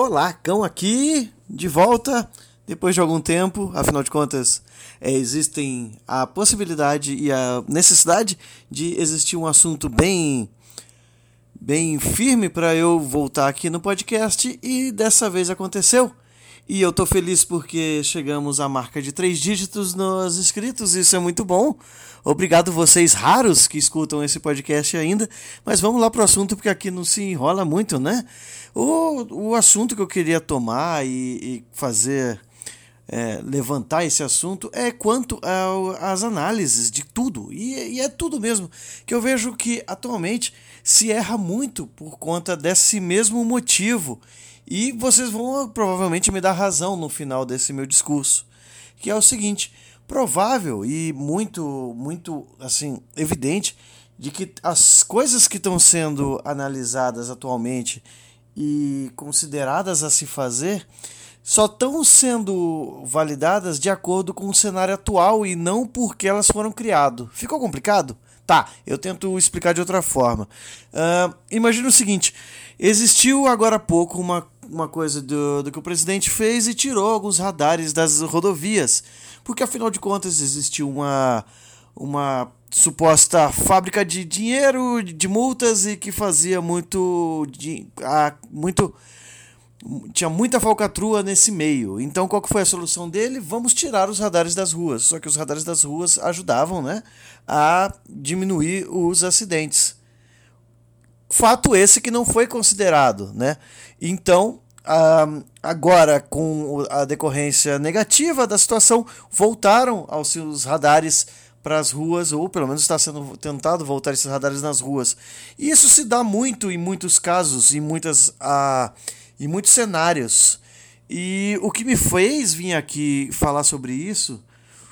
Olá, cão aqui, de volta, depois de algum tempo, afinal de contas, é, existem a possibilidade e a necessidade de existir um assunto bem bem firme para eu voltar aqui no podcast e dessa vez aconteceu. E eu tô feliz porque chegamos à marca de três dígitos nos inscritos, isso é muito bom. Obrigado vocês raros que escutam esse podcast ainda, mas vamos lá pro assunto porque aqui não se enrola muito, né? O, o assunto que eu queria tomar e, e fazer é, levantar esse assunto é quanto às análises de tudo. E, e, é tudo mesmo. Que eu vejo que atualmente se erra muito por conta desse mesmo motivo. E vocês vão provavelmente me dar razão no final desse meu discurso. Que é o seguinte: provável e muito, muito assim, evidente de que as coisas que estão sendo analisadas atualmente e consideradas a se fazer só estão sendo validadas de acordo com o cenário atual e não porque elas foram criadas. Ficou complicado? Tá, eu tento explicar de outra forma. Uh, imagina o seguinte: existiu agora há pouco uma, uma coisa do, do que o presidente fez e tirou alguns radares das rodovias, porque afinal de contas existiu uma, uma suposta fábrica de dinheiro, de multas e que fazia muito, de, ah, muito tinha muita falcatrua nesse meio. Então qual que foi a solução dele? Vamos tirar os radares das ruas. Só que os radares das ruas ajudavam, né, a diminuir os acidentes. Fato esse que não foi considerado, né? Então, agora com a decorrência negativa da situação, voltaram aos seus radares para as ruas, ou pelo menos está sendo tentado voltar esses radares nas ruas. E isso se dá muito em muitos casos, em muitas, ah, em muitos cenários. E o que me fez vir aqui falar sobre isso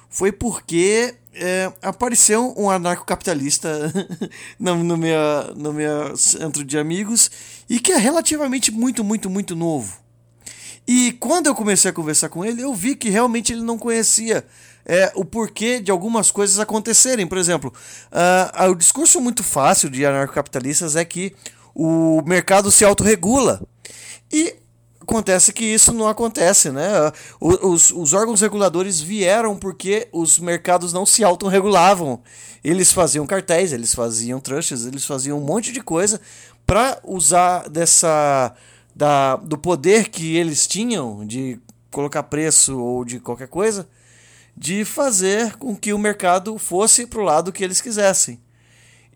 foi porque é, apareceu um anarcocapitalista no, no, meu, no meu centro de amigos e que é relativamente muito, muito, muito novo. E quando eu comecei a conversar com ele, eu vi que realmente ele não conhecia é, o porquê de algumas coisas acontecerem. Por exemplo, uh, o discurso muito fácil de anarcocapitalistas é que o mercado se autorregula. E acontece que isso não acontece, né? Os, os órgãos reguladores vieram porque os mercados não se autorregulavam. Eles faziam cartéis, eles faziam tranches, eles faziam um monte de coisa para usar dessa da, do poder que eles tinham de colocar preço ou de qualquer coisa, de fazer com que o mercado fosse para o lado que eles quisessem.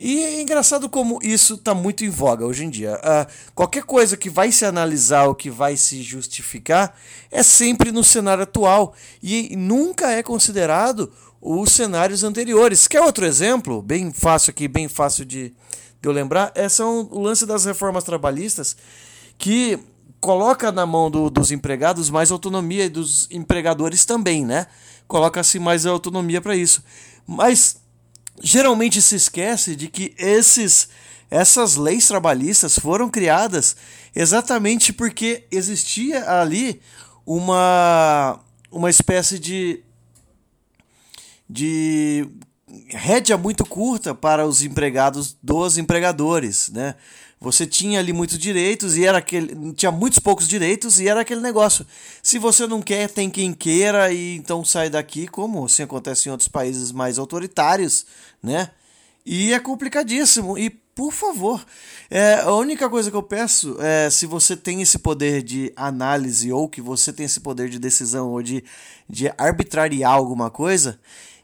E é engraçado como isso está muito em voga hoje em dia. Uh, qualquer coisa que vai se analisar ou que vai se justificar é sempre no cenário atual e nunca é considerado os cenários anteriores. Quer outro exemplo? Bem fácil aqui, bem fácil de, de eu lembrar. É são o lance das reformas trabalhistas que coloca na mão do, dos empregados mais autonomia e dos empregadores também, né? Coloca-se mais autonomia para isso. Mas geralmente se esquece de que esses essas leis trabalhistas foram criadas exatamente porque existia ali uma uma espécie de de rédea muito curta para os empregados dos empregadores, né? Você tinha ali muitos direitos e era aquele. Tinha muitos poucos direitos e era aquele negócio. Se você não quer, tem quem queira, e então sai daqui, como assim acontece em outros países mais autoritários, né? E é complicadíssimo. E, por favor, é, a única coisa que eu peço é se você tem esse poder de análise ou que você tem esse poder de decisão ou de, de arbitrariar alguma coisa,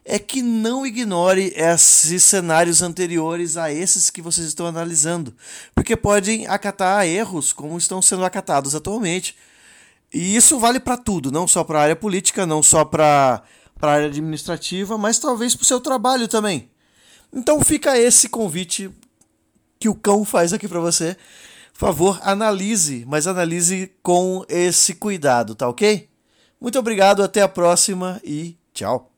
é que não ignore esses cenários anteriores a esses que vocês estão analisando, porque podem acatar erros como estão sendo acatados atualmente. E isso vale para tudo, não só para a área política, não só para a área administrativa, mas talvez para o seu trabalho também. Então fica esse convite que o cão faz aqui para você. Por favor, analise, mas analise com esse cuidado, tá ok? Muito obrigado, até a próxima e tchau.